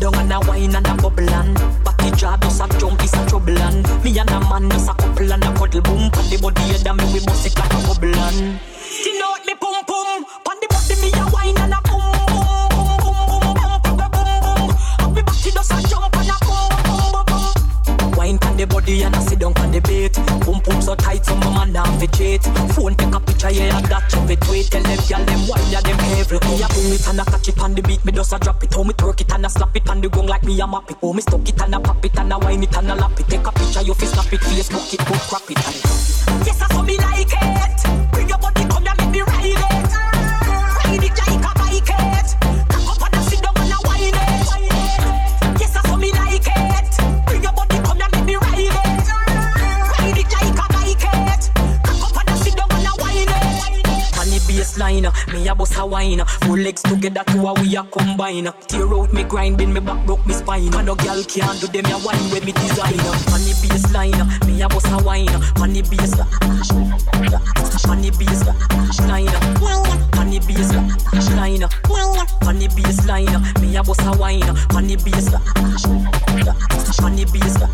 down and a wine and a bubble and Back the jaw does a jump, it's a trouble and Me and a man does a couple and a cuddle boom Pan the body head and me we bust it like a bubble and You know it me pum pum Pan the body me a wine and a boom Wine pan the body and I sit down on the beat so tight so my man down fi cheat. Phone take a picture yeah and that you fi tweet. Tell them gyal them wine yeah them every Me a boom it and I catch it on the beat. Me just a drop it How me twerk it and I slap it on the gong like me a map it. Oh me stuck it and I pop it and I wine it and I lap it. Take a picture you fi snap it Facebook it put crap it. Yes I saw me like Baseline, me a bust a wine Four legs together to a we a combine Tear out me grinding, me back broke me spine. And no girl can't do them a wine with me design On the baseline, me a bust a wine On the baseline On the baseline On the baseline On the baseline, me a bust a wine On the baseline On the Line